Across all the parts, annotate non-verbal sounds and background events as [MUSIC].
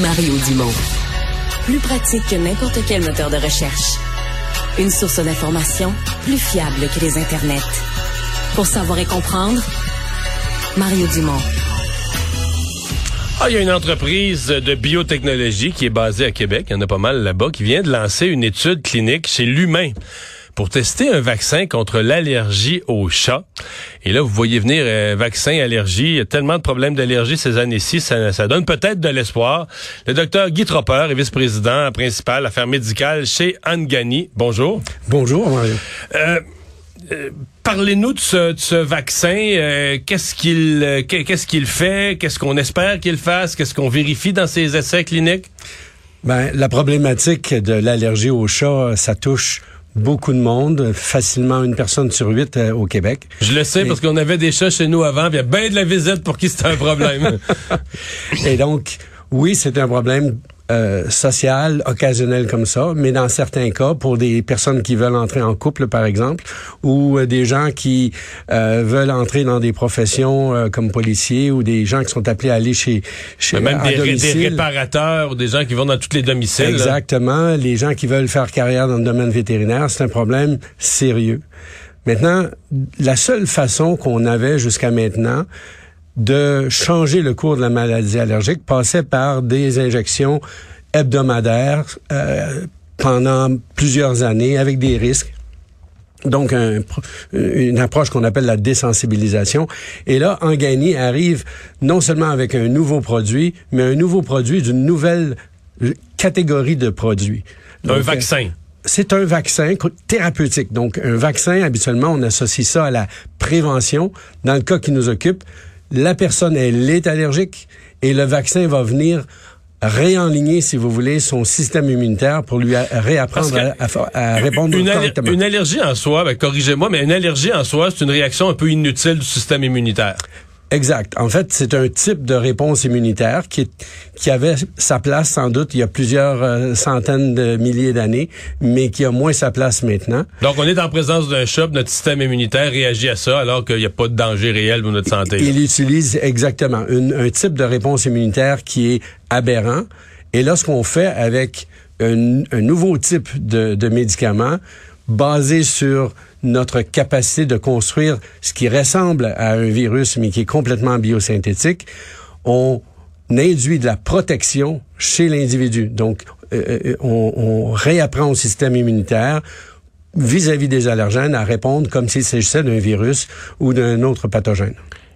Mario Dumont. Plus pratique que n'importe quel moteur de recherche. Une source d'information plus fiable que les internets. Pour savoir et comprendre, Mario Dumont. Ah, il y a une entreprise de biotechnologie qui est basée à Québec, il y en a pas mal là-bas, qui vient de lancer une étude clinique chez l'humain pour tester un vaccin contre l'allergie au chat. Et là, vous voyez venir euh, vaccin, allergie. Il y a tellement de problèmes d'allergie ces années-ci, ça, ça, donne peut-être de l'espoir. Le docteur Guy Tropper est vice-président principal affaires médicales chez Angani. Bonjour. Bonjour, Mario. Euh, euh, Parlez-nous de ce, de ce vaccin. Euh, qu'est-ce qu'il euh, qu'est-ce qu'il fait? Qu'est-ce qu'on espère qu'il fasse? Qu'est-ce qu'on vérifie dans ses essais cliniques? Ben, la problématique de l'allergie au chat, ça touche beaucoup de monde, facilement une personne sur huit euh, au Québec. Je le sais parce qu'on avait des chats chez nous avant, il y a bien de la visite pour qui c'était un problème. [LAUGHS] Et donc, oui, c'est un problème euh, social occasionnel comme ça, mais dans certains cas, pour des personnes qui veulent entrer en couple, par exemple, ou euh, des gens qui euh, veulent entrer dans des professions euh, comme policiers ou des gens qui sont appelés à aller chez, chez Même à des, des réparateurs ou des gens qui vont dans tous les domiciles. là. Exactement. Les gens qui veulent faire carrière dans le domaine vétérinaire, c'est un problème sérieux. Maintenant, la seule façon qu'on avait jusqu'à maintenant de changer le cours de la maladie allergique passait par des injections hebdomadaires euh, pendant plusieurs années avec des risques. Donc, un une approche qu'on appelle la désensibilisation. Et là, Angani arrive non seulement avec un nouveau produit, mais un nouveau produit d'une nouvelle catégorie de produits. Un vaccin. c'est un vaccin thérapeutique. Donc, un vaccin, habituellement, on associe ça à la prévention. Dans le cas qui nous occupe, la personne, elle est allergique et le vaccin va venir réenligner, si vous voulez, son système immunitaire pour lui réapprendre à, à- à répondre Une, correctement. une allergie en soi, ben, corrigez-moi, mais une allergie en soi, c'est une réaction un peu inutile du système immunitaire. Exact. En fait, c'est un type de réponse immunitaire qui, avait sa place sans doute il y a plusieurs euh, centaines de milliers d'années, mais qui a moins sa place maintenant. Donc, on est en présence d'un puis notre système immunitaire réagit à ça alors qu'il n'y a pas de danger réel pour notre santé. Il utilise exactement une- un type de réponse immunitaire qui est aberrant. Et là, ce qu'on fait avec un, un nouveau type de, de médicament basé sur notre capacité de construire ce qui ressemble à un virus, mais qui est complètement biosynthétique, on induit de la protection chez l'individu. Donc, euh, euh, on, on réapprend au système immunitaire vis-à-vis des allergènes à répondre comme s'il s'agissait d'un virus ou d'un autre pathogène.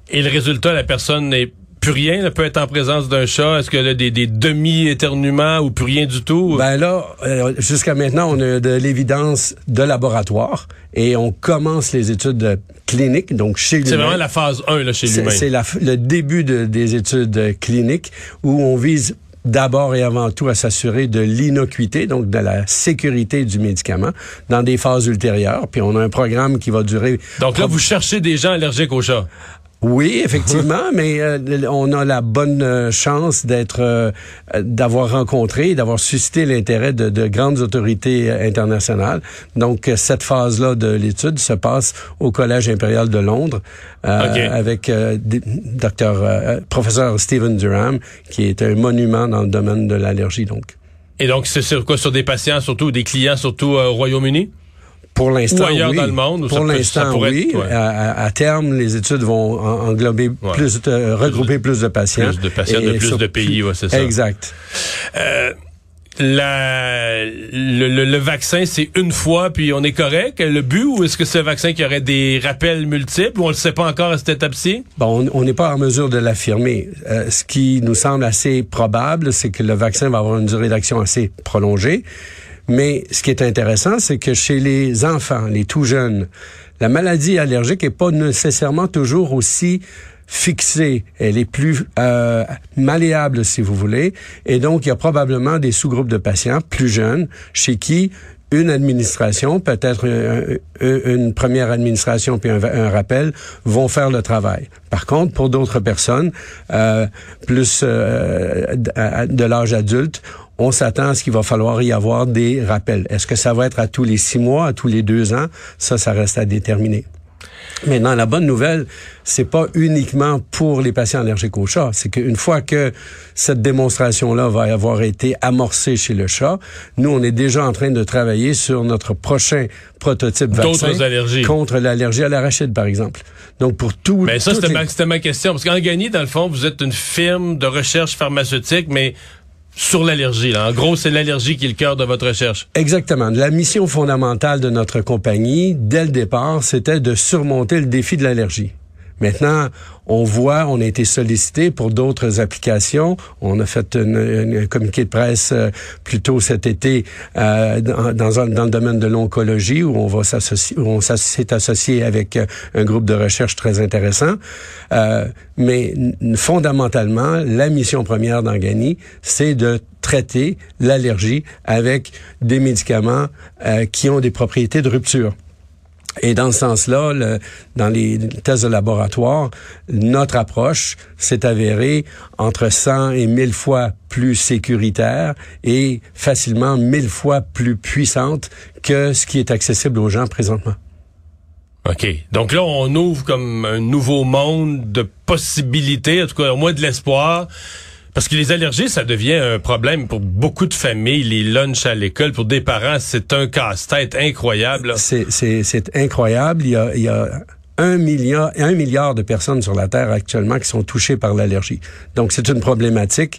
Et le résultat, la personne n'est plus rien, elle peut être en présence d'un chat? Est-ce qu'elle a des, des demi-éternuements ou plus rien du tout? Ben là, euh, jusqu'à maintenant, on a de l'évidence de laboratoire et on commence les études cliniques, donc chez c'est l'humain. vraiment la phase 1 là, chez C'est- l'humain. C'est le début de- des études euh, cliniques où on vise d'abord et avant tout à s'assurer de l'innocuité, donc de la sécurité du médicament dans des phases ultérieures. Puis on a un programme qui va durer Donc là, vous cherchez des gens allergiques aux chats? Oui, effectivement, [LAUGHS] mais euh, on a la bonne euh, chance d'être, euh, d'avoir rencontré, d'avoir suscité l'intérêt de, de grandes autorités internationales. Donc cette phase-là de l'étude se passe au Collège impérial de Londres euh, avec euh, docteur euh, professeur Stephen Durham, qui est un monument dans le domaine de l'allergie. Donc Et donc, c'est sur quoi? Sur des patients surtout, des clients surtout euh, au Royaume-Uni? Pour l'instant, Ou ailleurs oui. dans le monde, ou ça pour l'instant, oui. être, ouais. À, terme, les études vont en- englober Ouais. plus, de, regrouper plus de patients. Plus de patients de Et plus sur de pays, ouais, c'est ça. Exact. Euh, la, le, le- le vaccin, c'est une fois, puis on est correct? Le but, ou est-ce que c'est un vaccin qui aurait des rappels multiples, ou on le sait pas encore à cette étape-ci? Bon, on on n'est pas en mesure de l'affirmer. Euh, ce qui nous semble assez probable, c'est que le vaccin va avoir une durée d'action assez prolongée. Mais ce qui est intéressant, c'est que chez les enfants, les tout jeunes, la maladie allergique est pas nécessairement toujours aussi fixée. Elle est plus euh, malléable, si vous voulez. Et donc, il y a probablement des sous-groupes de patients plus jeunes chez qui une administration, peut-être un- un- une première administration puis un, rappel, vont faire le travail. Par contre, pour d'autres personnes, euh, plus euh, de l'âge adulte, on s'attend à ce qu'il va falloir y avoir des rappels. Est-ce que ça va être à tous les six mois, à tous les deux ans? Ça, ça reste à déterminer. Maintenant, la bonne nouvelle, c'est pas uniquement pour les patients allergiques au chat. C'est qu'une fois que cette démonstration-là va avoir été amorcée chez le chat, nous, on est déjà en train de travailler sur notre prochain prototype vaccin contre l'allergie à l'arachide, par exemple. Donc, pour tout... Mais ça, c'était ma, ma, question. Parce qu'en Gagny, dans le fond, vous êtes une firme de recherche pharmaceutique, mais sur l'allergie. En gros, c'est l'allergie qui est le cœur de votre recherche. Exactement. La mission fondamentale de notre compagnie, dès le départ, c'était de surmonter le défi de l'allergie. Maintenant, on voit, on a été sollicité pour d'autres applications. On a fait un communiqué de presse euh, plus tôt cet été euh, dans, dans, le domaine de l'oncologie où on va s'est associé avec euh, un groupe de recherche très intéressant. mais fondamentalement, la mission première d'Angani, c'est de traiter l'allergie avec des médicaments qui ont des propriétés de rupture. Et dans ce sens-là, dans les tests de laboratoire, notre approche s'est avérée entre 100 et 1000 fois plus sécuritaire et facilement 1000 fois plus puissante que ce qui est accessible aux gens présentement. OK. Donc là, on ouvre comme un nouveau monde de possibilités, en tout cas au moins de l'espoir parce que les allergies, ça devient un problème pour beaucoup de familles. Les lunchs à l'école, pour des parents, c'est un casse-tête incroyable. C'est incroyable. Il y a, il y a un milliard, un milliard de personnes sur la Terre actuellement qui sont touchées par l'allergie. Donc, c'est une problématique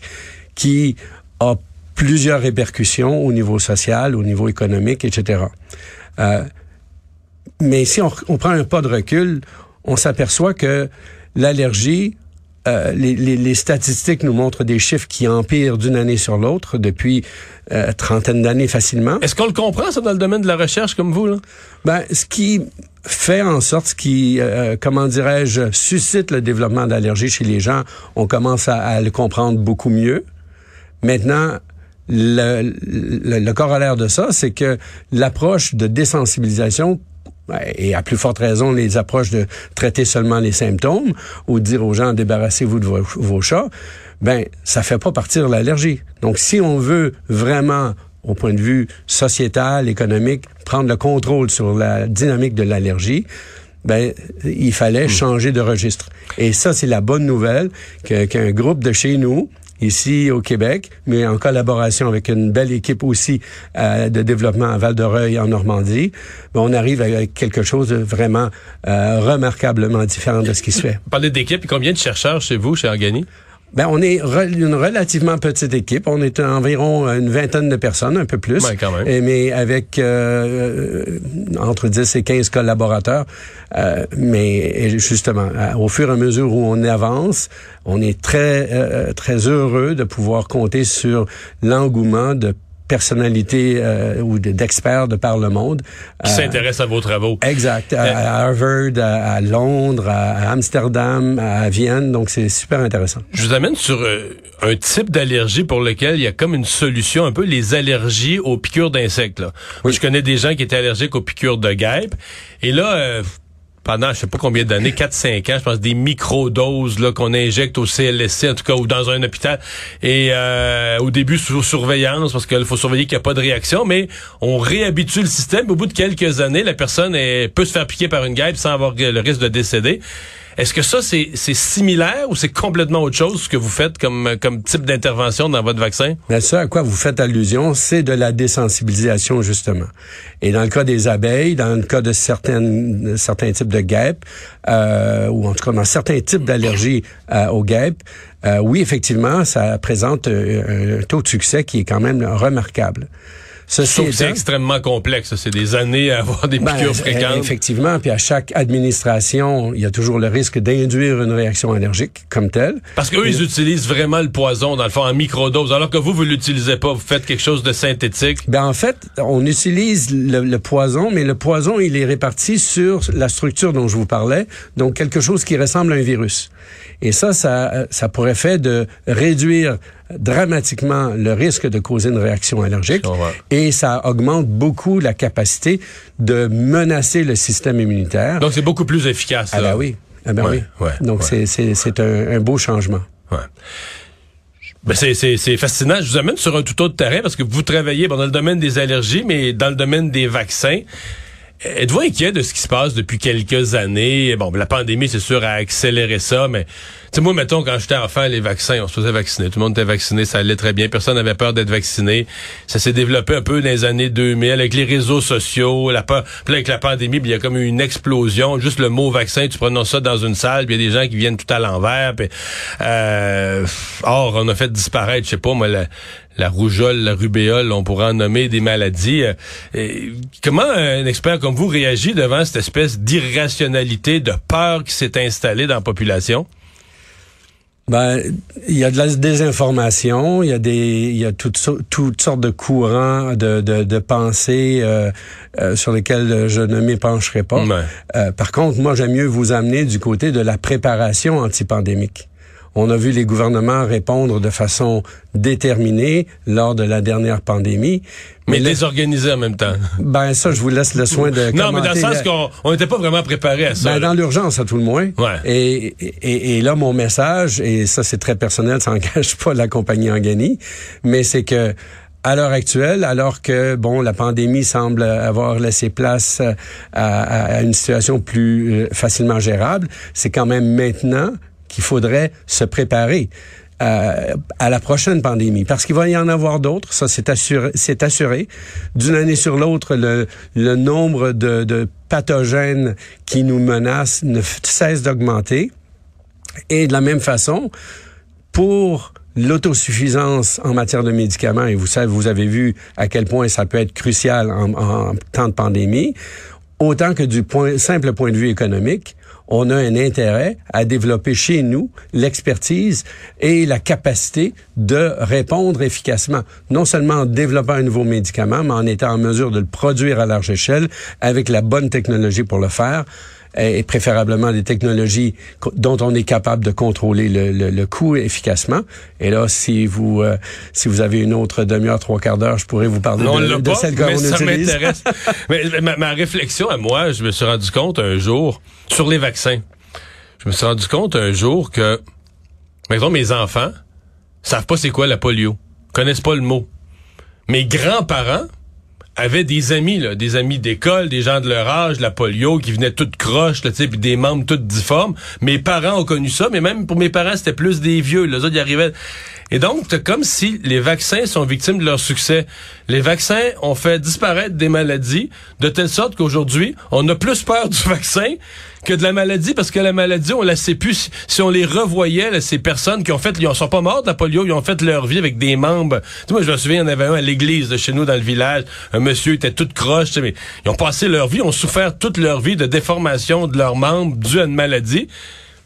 qui a plusieurs répercussions au niveau social, au niveau économique, etc. Euh, mais si on, on prend un pas de recul, on s'aperçoit que l'allergie euh, les, statistiques nous montrent des chiffres qui empirent d'une année sur l'autre depuis euh, trentaine d'années facilement. Est-ce qu'on le comprend ça dans le domaine de la recherche comme vous là? Ben ce qui fait en sorte, ce qui, euh, comment dirais-je, suscite le développement d'allergies chez les gens, on commence à, le comprendre beaucoup mieux. Maintenant, le, le corollaire de ça, c'est que l'approche de désensibilisation et à plus forte raison les approches de traiter seulement les symptômes ou de dire aux gens débarrassez-vous de vos, chats, ben ça fait pas partir l'allergie. Donc si on veut vraiment au point de vue sociétal, économique, prendre le contrôle sur la dynamique de l'allergie, ben il fallait hmm. changer de registre. Et ça c'est la bonne nouvelle qu'un groupe de chez nous ici au Québec, mais en collaboration avec une belle équipe aussi euh, de développement à Val-de-Reuil en Normandie, ben, on arrive avec quelque chose vraiment euh, remarquablement différent de ce qui se fait. Vous parlez d'équipe, combien de chercheurs chez vous, chez Organi? Ben, on est une relativement petite équipe. On est environ une vingtaine de personnes, un peu plus. quand même. mais avec euh, entre 10 et 15 collaborateurs. Euh, mais justement, au fur et à mesure où on avance, on est très, euh, très heureux de pouvoir compter sur l'engouement de personnalités euh, ou d'experts de par le monde. Qui s'intéressent à vos travaux. Exact. À, euh, Harvard, à, Londres, à, Amsterdam, à Vienne. Donc, c'est super intéressant. Je vous amène sur euh, un type d'allergie pour lequel il y a comme une solution, un peu les allergies aux piqûres d'insectes. Oui. Je connais des gens qui étaient allergiques aux piqûres de guêpes. Et là pendant je sais pas combien d'années, 4-5 ans, je pense des micro-doses là qu'on injecte au CLSC en tout cas ou dans un hôpital et euh, au début sous surveillance parce qu'il faut surveiller qu'il n'y a pas de réaction, mais on réhabitue le système. Au bout de quelques années, la personne peut se faire piquer par une guêpe sans avoir le risque de décéder. Est-ce que ça, c'est similaire ou c'est complètement autre chose ce que vous faites comme, comme type d'intervention dans votre vaccin? Bien, ça à quoi vous faites allusion, c'est de la désensibilisation, justement. Et dans le cas des abeilles, dans le cas de certaines, certains types de guêpes, euh, ou en tout cas dans certains types d'allergies euh, aux guêpes, euh, oui, effectivement, ça présente un taux de succès qui est quand même remarquable. C'est extrêmement complexe. C'est des années à avoir des ben, piqûres fréquentes. Effectivement. Puis à chaque administration, il y a toujours le risque d'induire une réaction allergique comme telle. Parce qu'eux, ils utilisent vraiment le poison, dans le fond, en microdose. Alors que vous, vous l'utilisez pas. Vous faites quelque chose de synthétique. Ben, en fait, on utilise le, poison, mais le poison, il est réparti sur la structure dont je vous parlais. Donc, quelque chose qui ressemble à un virus. Et ça, ça, ça pourrait faire de réduire dramatiquement le risque de causer une réaction allergique et ça augmente beaucoup la capacité de menacer le système immunitaire. Donc c'est beaucoup plus efficace. Ah ben oui. Ah ben oui. Donc c'est c'est un, un beau changement. Ouais. Ben c'est fascinant. Je vous amène sur un tout autre terrain parce que vous travaillez dans le domaine des allergies, mais dans le domaine des vaccins. Êtes-vous inquiet de ce qui se passe depuis quelques années? Bon, la pandémie, c'est sûr, a accéléré ça, mais tu moi, mettons, quand j'étais enfant, les vaccins, on se faisait vacciner. Tout le monde était vacciné, ça allait très bien. Personne n'avait peur d'être vacciné. Ça s'est développé un peu dans les années 2000 avec les réseaux sociaux. La peur, puis avec la pandémie, il y a comme eu une explosion. Juste le mot vaccin, tu prononces ça dans une salle, il y a des gens qui viennent tout à l'envers. Euh, or, on a fait disparaître, je sais pas, moi, la, la rougeole, la rubéole, on pourrait en nommer des maladies. Euh, comment un expert comme vous réagit devant cette espèce d'irrationalité, de peur qui s'est installée dans la population? Ben, il y a de la désinformation, il y a des, il y a toutes, toutes sortes de courants de, de, de pensées euh, euh, sur lesquels je ne m'épancherai pas. par contre, moi, j'aime mieux vous amener du côté de la préparation antipandémique. On a vu les gouvernements répondre de façon déterminée lors de la dernière pandémie. Mais, désorganisés en même temps. Ben ça, je vous laisse le soin de Non, mais dans le sens qu'on n'était pas vraiment préparé à ça. Ben, dans l'urgence, à tout le moins. Ouais. Et, et, et, là, mon message, et ça c'est très personnel, [LAUGHS] ça n'engage pas la compagnie Angani, mais c'est que à l'heure actuelle, alors que bon, la pandémie semble avoir laissé place à, à une situation plus euh, facilement gérable, c'est quand même maintenant qu'il faudrait se préparer. Euh, à la prochaine pandémie, parce qu'il va y en avoir d'autres, ça c'est assuré. D'une année sur l'autre, le, nombre de, pathogènes qui nous menacent ne cesse d'augmenter. Et de la même façon, pour l'autosuffisance en matière de médicaments, et vous savez, vous avez vu à quel point ça peut être crucial en, temps de pandémie, autant que du simple point de vue économique, on a un intérêt à développer chez nous l'expertise et la capacité de répondre efficacement, non seulement en développant un nouveau médicament, mais en étant en mesure de le produire à large échelle avec la bonne technologie pour le faire et préférablement des technologies dont on est capable de contrôler le, le, coût efficacement. Et là, si vous euh, si vous avez une autre demi-heure, trois quarts d'heure, je pourrais vous parler de, de, celle qu'on utilise. [LAUGHS] mais ma, ma réflexion à moi, je me suis rendu compte un jour sur les vaccins. Je me suis rendu compte un jour que, par mes enfants savent pas c'est quoi la polio, connaissent pas le mot. Mes grands-parents avaient des amis, des amis d'école, des gens de leur âge, la polio, qui venaient toutes croches, là, puis des membres toutes difformes. Mes parents ont connu ça, mais même pour mes parents, c'était plus des vieux. Les autres, ils arrivaient. Et donc, comme si les vaccins sont victimes de leur succès. Les vaccins ont fait disparaître des maladies de telle sorte qu'aujourd'hui, on a plus peur du [LAUGHS] vaccin que de la maladie parce que la maladie, on la sait plus. Si on les revoyait, là, ces personnes qui ont fait, ils sont pas morts de la polio, ils ont fait leur vie avec des membres. Tu moi, je me souviens, il y en avait un à l'église de chez nous dans le village. Un monsieur était tout croche, mais ils ont passé leur vie, ont souffert toute leur vie de déformation de leurs membres dû à une maladie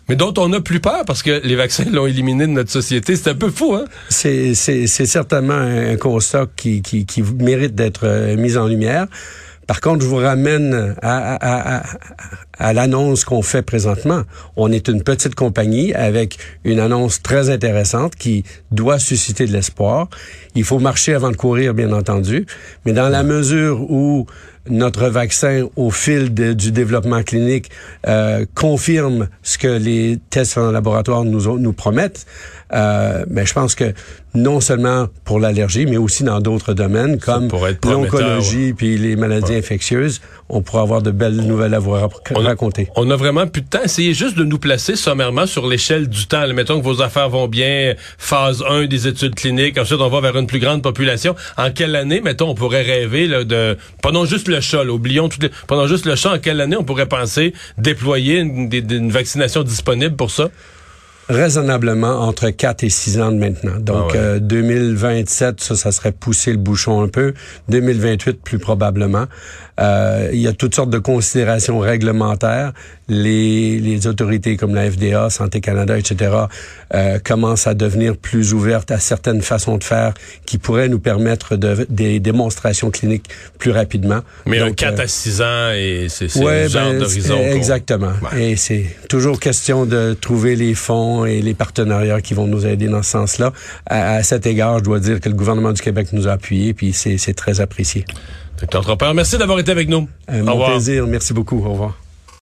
mais dont on n'a plus peur parce que les vaccins l'ont éliminé de notre société. C'est un peu fou, hein? C'est certainement un constat qui, qui, qui mérite d'être euh, mis en lumière. Par contre, je vous ramène à, à, à, à l'annonce qu'on fait présentement. On est une petite compagnie avec une annonce très intéressante qui doit susciter de l'espoir. Il faut marcher avant de courir, bien entendu, mais dans la mesure où notre vaccin, au fil du développement clinique, euh, confirme ce que les tests en laboratoire nous, nous promettent, euh, mais je pense que non seulement pour l'allergie, mais aussi dans d'autres domaines comme l'oncologie puis les maladies infectieuses, on pourra avoir de belles nouvelles à vous On a vraiment plus de temps. Essayez juste de nous placer sommairement sur l'échelle du temps. mettons que vos affaires vont bien, phase 1 des études cliniques, ensuite on va vers une plus grande population. En quelle année, mettons, on pourrait rêver là, de... Pendant juste le chat, oublions tout pendant juste le chat, en quelle année on pourrait penser déployer une vaccination disponible pour ça? Raisonnablement entre 4 et 6 ans de maintenant. Donc, 2027, ah euh, ça, ça serait pousser le bouchon un peu. 2028, plus probablement. Euh, il y a toutes sortes de considérations réglementaires. Les, les autorités comme la FDA, Santé Canada, etc., euh, commencent à devenir plus ouvertes à certaines façons de faire qui pourraient nous permettre de, des démonstrations cliniques plus rapidement. Mais Donc, un 4 à 6 ans, et c'est ouais, le genre ben, d'horizon. Exactement. Et c'est toujours question de trouver les fonds et les partenariats qui vont nous aider dans ce sens-là. À, à cet égard, je dois dire que le gouvernement du Québec nous a appuyés, puis c'est très apprécié. Merci d'avoir été avec nous. Euh, Au plaisir. Merci beaucoup. Au revoir.